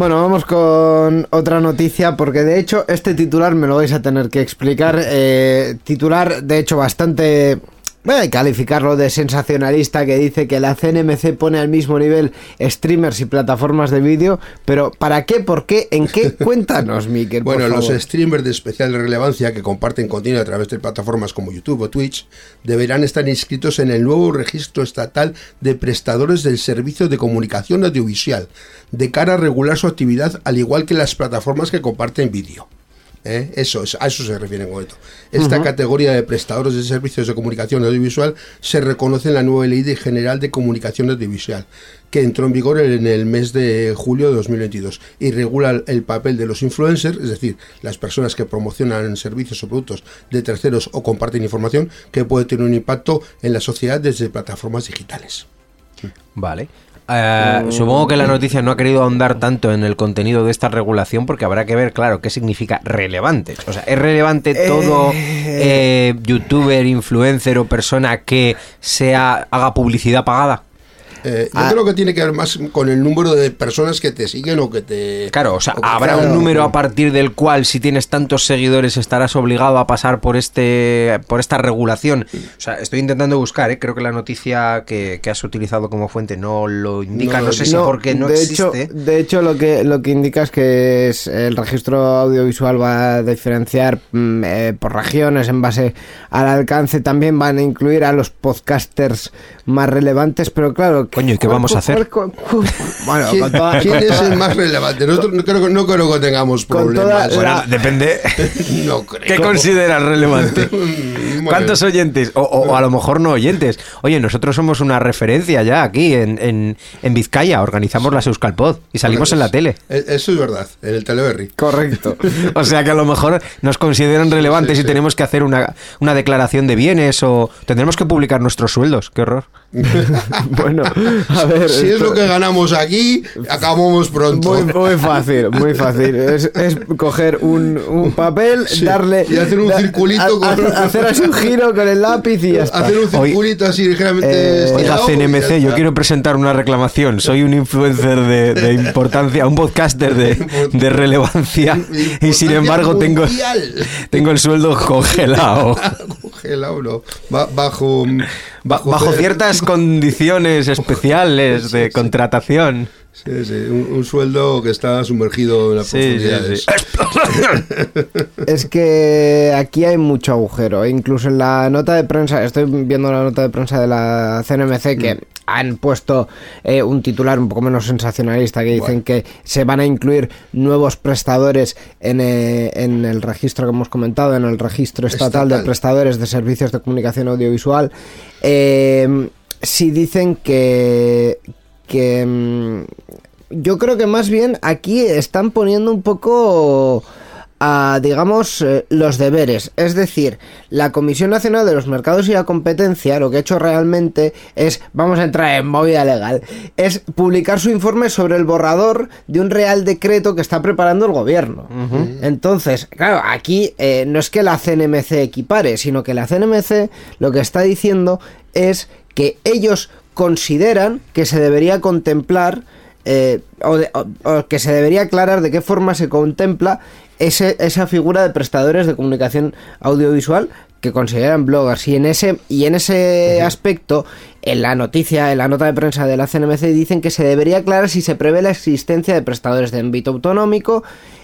Bueno, vamos con otra noticia porque de hecho este titular me lo vais a tener que explicar. eh, titular de hecho bastante... A calificarlo de sensacionalista que dice que la CNMC pone al mismo nivel streamers y plataformas de vídeo, pero ¿para qué? ¿Por qué? ¿En qué? Cuéntanos, Miquel. por Bueno, los streamers de especial relevancia que comparten contenido a través de plataformas como YouTube o Twitch deberán estar inscritos en el nuevo registro estatal de prestadores del servicio de comunicación audiovisual, de cara a regular su actividad al igual que las plataformas que comparten vídeo. ¿Eh? Eso es, a eso se refiere con esto. Esta categoría de prestadores de servicios de comunicación audiovisual se reconoce en la nueva Ley de General de Comunicación Audiovisual, que entró en vigor en el mes de julio de 2022 y regula el papel de los influencers, es decir, las personas que promocionan servicios o productos de terceros o comparten información que puede tener un impacto en la sociedad desde plataformas digitales. Vale. Eh, supongo que la noticia no ha querido ahondar tanto en el contenido de esta regulación porque habrá que ver, claro, qué significa relevante. O sea, ¿es relevante todo eh, youtuber, influencer o persona que sea haga publicidad pagada? Eh, yo Ah. creo que tiene que ver más con el número de personas que te siguen o que te. Claro, o sea, o habrá un número a partir del cual si tienes tantos seguidores estarás obligado a pasar por este por esta regulación. O sea, estoy intentando buscar, ¿eh? creo que la noticia que, que has utilizado como fuente no lo indica, No no, sé dice. si porque no de existe. Hecho, de hecho, lo que, lo que indica es que es el registro audiovisual va a diferenciar mm, eh, por regiones en base al alcance. También van a incluir a los podcasters más relevantes, pero claro. Coño, ¿y qué vamos a hacer? Bueno, ¿Quién, con toda- quién es el más relevante? Nosotros no creo, que- no creo que tengamos problemas. la- depende. No creo. ¿Qué consideras relevante? Bueno, ¿Cuántos oyentes? O, o- o a lo mejor no oyentes. Oye, nosotros somos una referencia ya aquí en, en, en Vizcaya. Organizamos las Euskalpod y salimos en la tele. Eh, Eso es verdad, en el Teleberry. Correcto. O sea que a lo mejor nos consideran relevantes sí, y sí. tenemos que hacer una, una declaración de bienes o tendremos que publicar nuestros sueldos. Qué horror. bueno, a ver. Si es lo que ganamos aquí, acabamos pronto. Muy, muy fácil, muy fácil. Es, es coger un, un papel, Sí, darle. y hacer un da- circulito a- a- con- hacer así un giro con el lápiz y ya está. Hacer un Hoy- circulito así ligeramente Eh, Oiga, CNMC, yo quiero presentar una reclamación. Soy un influencer de, de importancia, un podcaster de, de relevancia y sin embargo tengo, mundial. tengo el sueldo congelado. Congelado, no. Ba- bajo, Ba- Bajo ciertas condiciones especiales de contratación. Sí, sí, un, un sueldo que está sumergido en las Sí, sí, profundidades. sí. Es que aquí hay mucho agujero. Incluso en la nota de prensa, estoy viendo la nota de prensa de la CNMC que Mm. han puesto eh, un titular un poco menos sensacionalista que dicen Bueno. que se van a incluir nuevos prestadores en, eh, en el registro que hemos comentado, en el registro estatal, de prestadores de servicios de comunicación audiovisual. Eh, si dicen que que mm, yo creo que más bien aquí están poniendo un poco a, digamos, eh, los deberes. Es decir, la Comisión Nacional de los Mercados y la Competencia lo que ha hecho realmente es, vamos a entrar en movida legal, es publicar su informe sobre el borrador de un real decreto que está preparando el gobierno. Entonces, claro, aquí eh, no es que la CNMC equipare, sino que la CNMC lo que está diciendo es que ellos consideran que se debería contemplar eh, o, de- o- o que se debería aclarar de qué forma se contempla ese, esa figura de prestadores de comunicación audiovisual que consideran bloggers. Y en ese y en ese aspecto en la noticia en la nota de prensa de la CNMC dicen que se debería aclarar si se prevé la existencia de prestadores de ámbito autonómico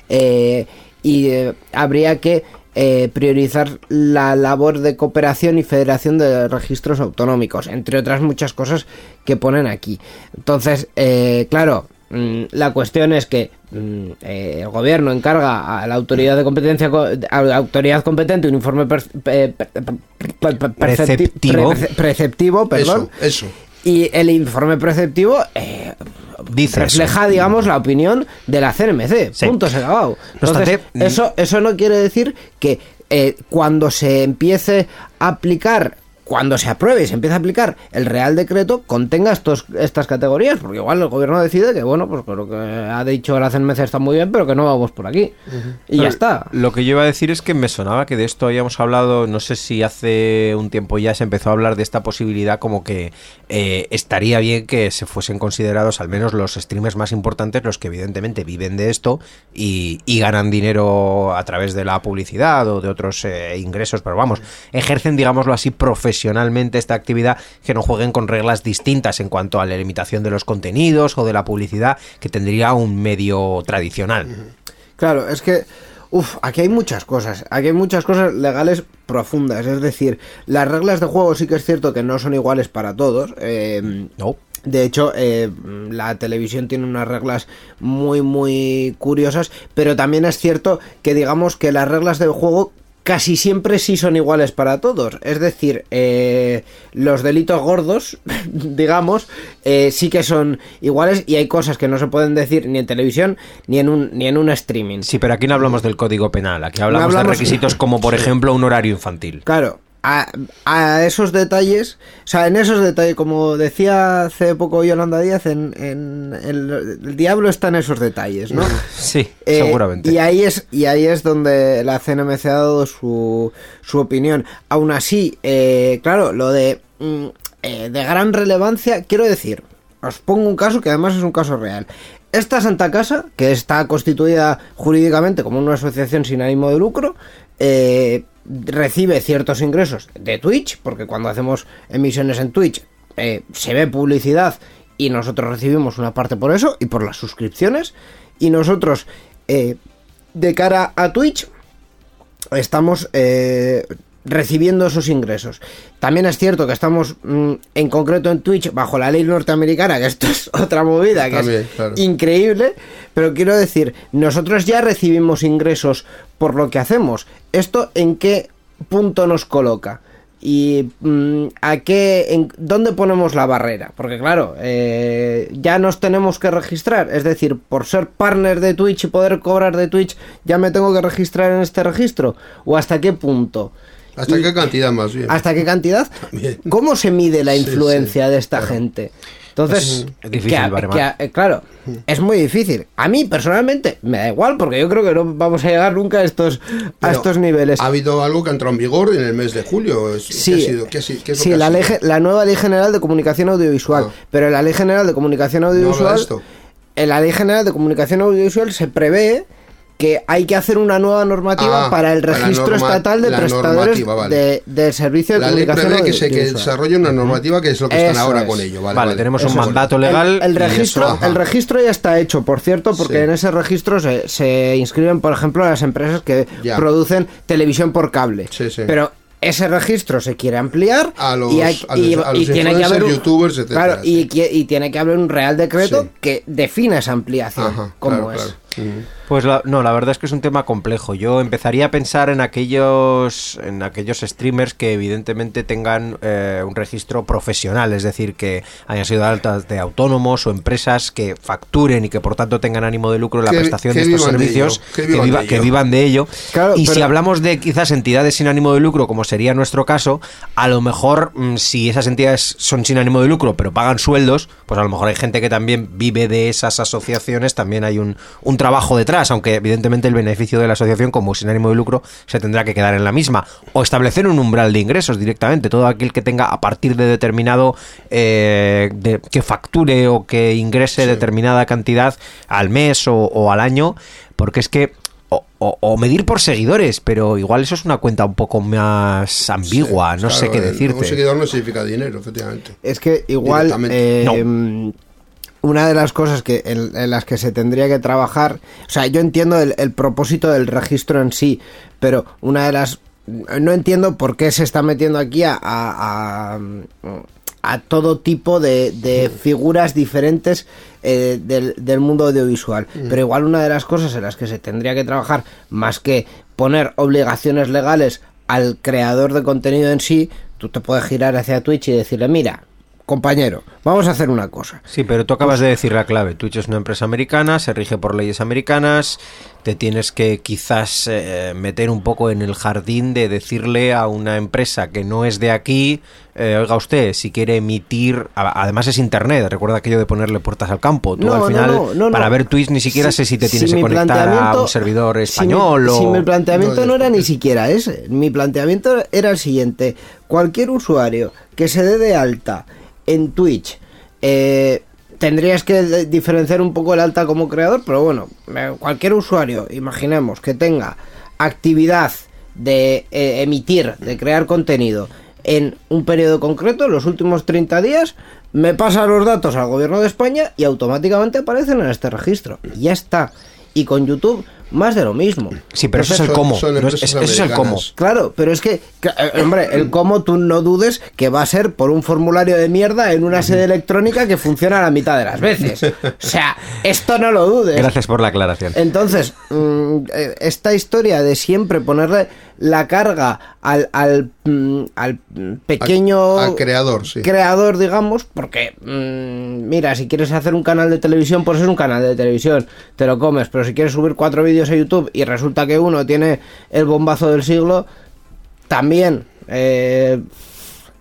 eh, y eh, habría que eh, priorizar la labor de cooperación y federación de registros autonómicos, entre otras muchas cosas que ponen aquí. Entonces, eh, claro, mm, la cuestión es que mm, eh, el gobierno encarga a la autoridad de competencia co- a la autoridad competente un informe per- pe- pe- pe- pe- percepti- Preceptivo. pre- preceptivo, perdón, Eso, eso. Y el informe preceptivo eh, Dice eso. refleja, digamos, la opinión de la CNMC. Sí. Punto, se acabado. No Entonces, obstante, mm, eso, eso no quiere decir que eh, cuando se empiece a aplicar, cuando se apruebe y se empiece a aplicar el Real Decreto, contenga estos, estas categorías, porque igual el gobierno decide que, bueno, pues lo que ha dicho la CNMC está muy bien, pero que no vamos por aquí. Y ya está. Lo que yo iba a decir es que me sonaba que de esto habíamos hablado, no sé si hace un tiempo ya se empezó a hablar de esta posibilidad como que eh, estaría bien que se fuesen considerados al menos los streamers más importantes, los que evidentemente viven de esto y, y ganan dinero a través de la publicidad o de otros eh, ingresos, pero vamos, ejercen, digámoslo así, profesionalmente esta actividad, que no jueguen con reglas distintas en cuanto a la limitación de los contenidos o de la publicidad que tendría un medio tradicional. Claro, es que, uff, aquí hay muchas cosas, aquí hay muchas cosas legales profundas, es decir, las reglas de juego sí que es cierto que no son iguales para todos. eh, No. de hecho, eh, la televisión tiene unas reglas muy, muy curiosas, pero también es cierto que digamos que las reglas del juego casi siempre sí son iguales para todos. Es decir, eh, los delitos gordos, digamos, eh, sí que son iguales y hay cosas que no se pueden decir ni en televisión ni en un, ni en un streaming. Sí, pero aquí no hablamos del código penal, aquí hablamos, hablamos- de requisitos como, por ejemplo, un horario infantil. Claro, a, a esos detalles, o sea, en esos detalles, como decía hace poco Yolanda Díaz, en, en- el, el diablo está en esos detalles, ¿no? Sí, Eh, seguramente. Y ahí es, y ahí es donde la CNMC ha dado su, su opinión. Aún así, eh, claro, lo de, mm, eh, de gran relevancia, quiero decir, os pongo un caso que además es un caso real. Esta Santa Casa, que está constituida jurídicamente como una asociación sin ánimo de lucro, eh, recibe ciertos ingresos de Twitch, porque cuando hacemos emisiones en Twitch eh, se ve publicidad y nosotros recibimos una parte por eso y por las suscripciones. Y nosotros, eh, de cara a Twitch, estamos eh, recibiendo esos ingresos. También es cierto que estamos mm, en concreto en Twitch bajo la ley norteamericana, que esto es otra movida, que También, es claro. increíble, pero quiero decir, nosotros ya recibimos ingresos por lo que hacemos. ¿Esto en qué punto nos coloca? y mm, a qué en dónde ponemos la barrera porque claro eh, ya nos tenemos que registrar es decir por ser partner de Twitch y poder cobrar de Twitch ya me tengo que registrar en este registro o hasta qué punto ¿Hasta Y- qué cantidad más bien? hasta qué cantidad También. cómo se mide la influencia sí, de esta claro. gente entonces Es difícil que a- baremar. que a- eh, claro es muy difícil a mí personalmente me da igual porque yo creo que no vamos a llegar nunca a estos a estos niveles Ha habido algo que ha entrado en vigor en el mes de julio. Es- Sí, ¿Qué ha sido? ¿Qué ha sido? ¿Qué es lo sí, que ha la, ley, sido? ge- la nueva Ley General de Comunicación Audiovisual. Ah. Pero en la Ley General de Comunicación Audiovisual. esto. En la Ley General de Comunicación Audiovisual se prevé que hay que hacer una nueva normativa Ah, para el registro norma- estatal de prestadores vale. de, del servicio de La ley comunicación prevé que se que desarrolle una normativa que es lo que están Eso ahora es. con ello. Vale, Vale, tenemos un Eso mandato legal. El, registro, eso- el registro ya está hecho, por cierto, porque Sí. en ese registro se, se inscriben, por ejemplo, las empresas que Ya. producen televisión por cable. Sí, sí. Pero ese registro se quiere ampliar A los- y, hay- a los- y- a los y tiene que haber un, youtubers, etcétera, claro, y, tiene que haber un real decreto Sí. que define esa ampliación. Ajá, como claro, es. claro. Pues la- no, la verdad es que es un tema complejo. Yo empezaría a pensar en aquellos, en aquellos streamers que evidentemente tengan eh, un registro profesional, es decir, que hayan sido altas de autónomos o empresas que facturen y que por tanto tengan ánimo de lucro en la prestación de estos de servicios, que vivan viva- de que ello. vivan de ello. Claro, y si hablamos de quizás entidades sin ánimo de lucro, como sería nuestro caso, a lo mejor mm, si esas entidades son sin ánimo de lucro pero pagan sueldos, pues a lo mejor hay gente que también vive de esas asociaciones, también hay un, un trabajo detrás, aunque evidentemente el beneficio de la asociación como sin ánimo de lucro se tendrá que quedar en la misma. O establecer un umbral de ingresos directamente, todo aquel que tenga a partir de determinado, eh, de- que facture o que ingrese determinada cantidad al mes o, o al año, porque es que o, o- o medir por seguidores, pero igual eso es una cuenta un poco más ambigua, no sé qué decirte. Un seguidor no significa dinero, efectivamente. Es que igual eh, una de las cosas que en, en las que se tendría que trabajar, o sea, yo entiendo el, el propósito del registro en sí, pero una de las no entiendo por qué se está metiendo aquí a, a, a- a todo tipo de, de figuras diferentes eh, del, del mundo audiovisual. Pero igual una de las cosas en las que se tendría que trabajar, más que poner obligaciones legales al creador de contenido en sí, tú te puedes girar hacia Twitch y decirle, mira, compañero, vamos a hacer una cosa. Sí, pero tú acabas de decir la clave. Twitch es una empresa americana, se rige por leyes americanas. Te tienes que quizás eh, meter un poco en el jardín de decirle a una empresa que no es de aquí, eh, oiga usted, si quiere emitir, además es internet, recuerda aquello de ponerle puertas al campo. Tú No, al final, no, no, para no. ver Twitch ni siquiera Si- sé si te si tienes que conectar a un servidor si mi- español si o... mi planteamiento No, no, era ni siquiera ese. Mi planteamiento era el siguiente. Cualquier usuario que se dé de alta en Twitch, eh, tendrías que diferenciar un poco el alta como creador, pero bueno, eh, cualquier usuario, imaginemos, que tenga actividad de eh, emitir, de crear contenido en un periodo concreto, los últimos 30 días, me pasa los datos al gobierno de España y automáticamente aparecen en este registro. Y ya está. Y con YouTube, más de lo mismo. Sí, pero eso es el cómo. no es- eso es el cómo. Claro, pero es que, que, eh, hombre, el cómo tú no dudes que va a ser por un formulario de mierda en una sede electrónica que funciona la mitad de las veces. O sea, esto no lo dudes. Gracias por la aclaración. Entonces, mm, eh, esta historia de siempre ponerle la carga al, al, mm, al pequeño Al- creador, sí. creador, digamos, porque, mm, mira, si quieres hacer un canal de televisión, pues es un canal de televisión, te lo comes, pero si quieres subir cuatro vídeos a YouTube y resulta que uno tiene el bombazo del siglo, también Eh,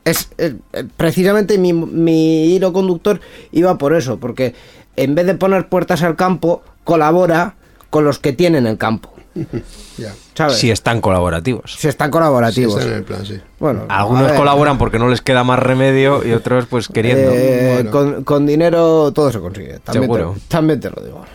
es eh, precisamente mi, mi hilo conductor iba por eso, porque en vez de poner puertas al campo, colabora con los que tienen el campo. Ya. ¿Sabes? Si están colaborativos. Si están colaborativos. está en el plan, sí. Bueno, Algunos colaboran porque no les queda más remedio y otros pues queriendo. eh, Bueno. con, con dinero todo se consigue. También, Seguro. Te, también te lo digo.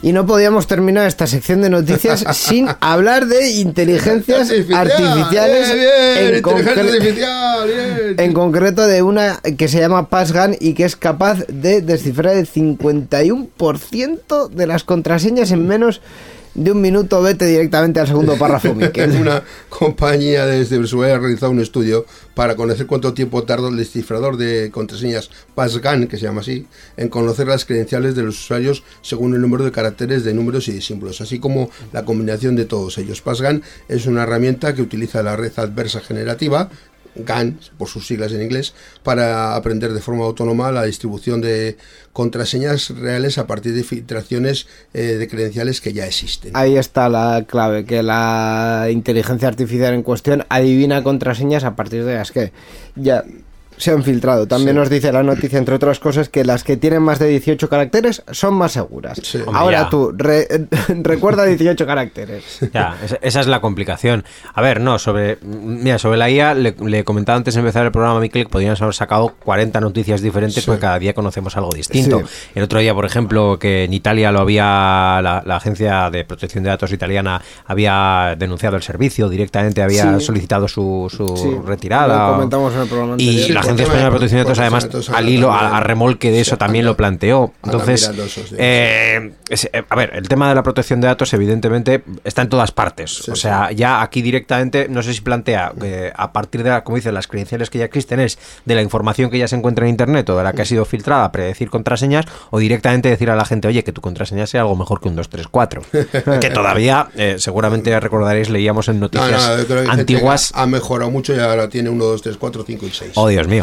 Y no podíamos terminar esta sección de noticias sin hablar de inteligencias artificiales, Eh, bien, en, concre- artificial, bien. en concreto de una que se llama Passgan y que es capaz de descifrar el 51% de las contraseñas en menos de un minuto. Vete directamente al segundo párrafo, Miquel. Una compañía de ciberseguridad ha realizado un estudio para conocer cuánto tiempo tarda el descifrador de contraseñas Passgan, que se llama así, en conocer las credenciales de los usuarios según el número de caracteres de números y de símbolos, así como la combinación de todos ellos. Passgan es una herramienta que utiliza la red adversa generativa, GAN, por sus siglas en inglés, para aprender de forma autónoma la distribución de contraseñas reales a partir de filtraciones eh, de credenciales que ya existen. Ahí está la clave, que la inteligencia artificial en cuestión adivina contraseñas a partir de las que ya se han filtrado. También Sí. nos dice la noticia, entre otras cosas, que las que tienen más de 18 caracteres son más seguras. Sí. Hombre, Ahora ya. tú, re- recuerda 18 caracteres. Ya, esa, es la complicación. A ver, no, sobre. Mira, sobre la IA, le, le comentaba antes de empezar el programa a Miquel que podríamos haber sacado 40 noticias diferentes porque cada día conocemos algo distinto. Sí. El otro día, por ejemplo, que en Italia lo había. La, la Agencia de Protección de Datos italiana había denunciado el servicio, directamente había Sí. solicitado su, su Sí, retirada. lo comentamos en el programa Y anterior. Sí, la por Agencia Española de Protección de Datos, además, al hilo, a, remolque de eso, también lo planteó. Entonces, eh, eh, a ver, el tema de la protección de datos, evidentemente, está en todas partes. O sea, ya aquí directamente, no sé si plantea que a partir de, como dice, las credenciales que ya existen, es de la información que ya se encuentra en Internet o de la que ha sido filtrada, predecir contraseñas, o directamente decir a la gente, oye, que tu contraseña sea algo mejor que un 234. que todavía, eh, seguramente recordaréis, leíamos en No, noticias no, antiguas. ha mejorado mucho y ahora tiene 1, 2, 3, 4, 5 y 6. Oh, Dios mío.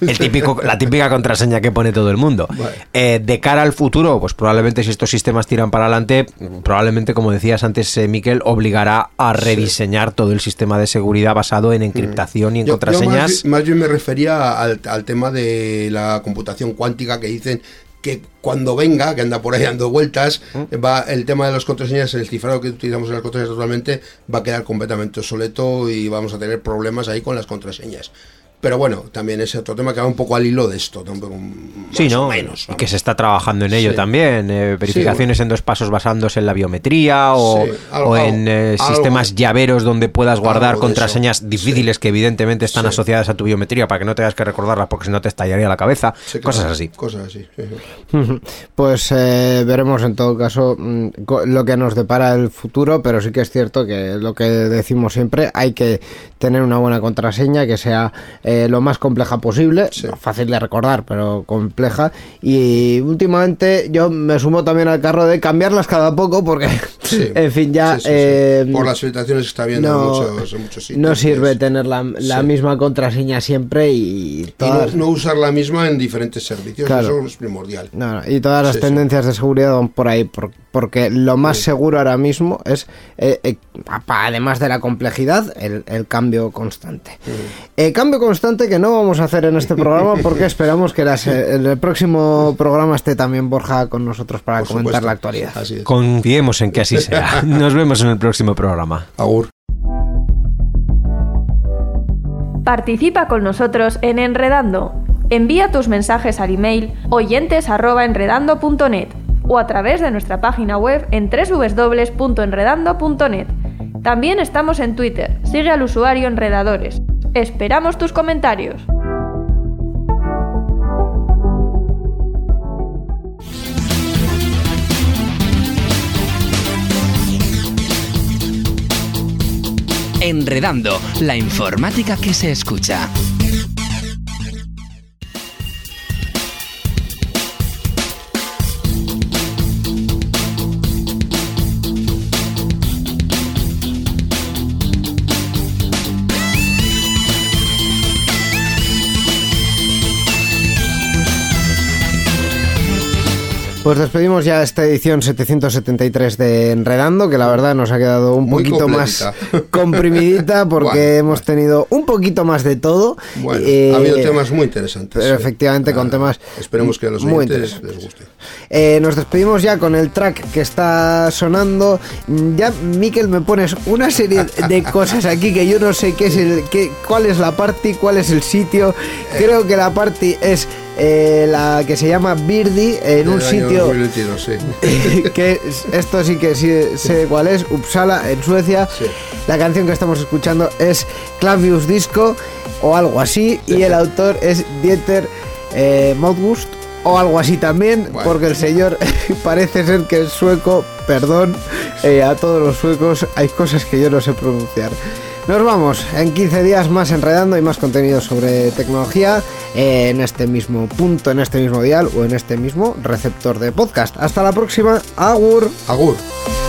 El típico, la típica contraseña que pone todo el mundo. Vale. Eh, de cara al futuro, pues probablemente si estos sistemas tiran para adelante, probablemente, como decías antes, eh, Miquel, obligará a rediseñar todo el sistema de seguridad basado en encriptación y en Yo- yo contraseñas. más, más bien me refería al, al tema de la computación cuántica que dicen que cuando venga, que anda por ahí dando vueltas, va el tema de las contraseñas, el cifrado que utilizamos en las contraseñas actualmente va a quedar completamente obsoleto y vamos a tener problemas ahí con las contraseñas. Pero bueno, también es otro tema que va un poco al hilo de esto, tampoco, más Sí, ¿no? o menos. y que se está trabajando en ello Sí. también. eh, verificaciones en dos pasos basándose en la biometría o, Sí, algo- o en eh, algo- sistemas llaveros donde puedas guardar contraseñas eso. difíciles que evidentemente están Sí. asociadas a tu biometría para que no tengas que recordarlas porque si no te estallaría la cabeza. Sí, claro, cosas así. Cosas así. sí, sí. Pues eh, veremos en todo caso mm, lo que nos depara el futuro, pero sí que es cierto que lo que decimos siempre, hay que tener una buena contraseña que sea eh, lo más compleja posible, Sí. no fácil de recordar, pero compleja. Y últimamente yo me sumo también al carro de cambiarlas cada poco porque, Sí. en fin, ya... Sí, eh, Por las filtraciones que está viendo no, en, muchos, en muchos sitios. no sirve tener la, la misma contraseña siempre y Y no, todas, no usar la misma en diferentes servicios, Claro. eso es primordial. No, y todas las tendencias de seguridad van por ahí, por- porque lo más seguro ahora mismo es, eh, eh, además de la complejidad, el, el cambio constante. El cambio constante que no vamos a hacer en este programa porque esperamos que las- en el próximo programa esté también Borja con nosotros para Por comentar supuesto. la actualidad. Así es. Confiemos en que así sea. Nos vemos en el próximo programa. Agur. Participa con nosotros en Enredando. Envía tus mensajes al email oyentes@enredando.net o a través de nuestra página web en www.enredando.net. También estamos en Twitter. Sigue al usuario Enredadores. Esperamos tus comentarios. Enredando, la informática que se escucha. Pues despedimos ya esta edición 773 de Enredando, que la verdad nos ha quedado un Muy poquito más comprimidita porque Bueno, hemos tenido un poquito más de todo. Bueno, Eh, ha habido temas muy interesantes. pero sí. efectivamente con temas Esperemos que a los muy oyentes les guste. Eh, nos despedimos ya con el track que está sonando. Ya, Miquel, me pones una serie de cosas aquí que yo no sé qué es el, qué, cuál es la party, cuál es el sitio. Creo que la party es eh, la que se llama Birdie en un sitio 2022, sí. que es- esto sí que sí sé cuál es, Uppsala, en Suecia. Sí. La canción que estamos escuchando es Clavius Disco o algo así, y el autor es Dieter eh, Modgust o algo así también, Bueno. porque el señor parece ser que es sueco, perdón, eh, a todos los suecos hay cosas que yo no sé pronunciar. Nos vamos en 15 días más enredando y más contenido sobre tecnología eh, en este mismo punto, en este mismo dial o en este mismo receptor de podcast. Hasta la próxima. Agur. Agur.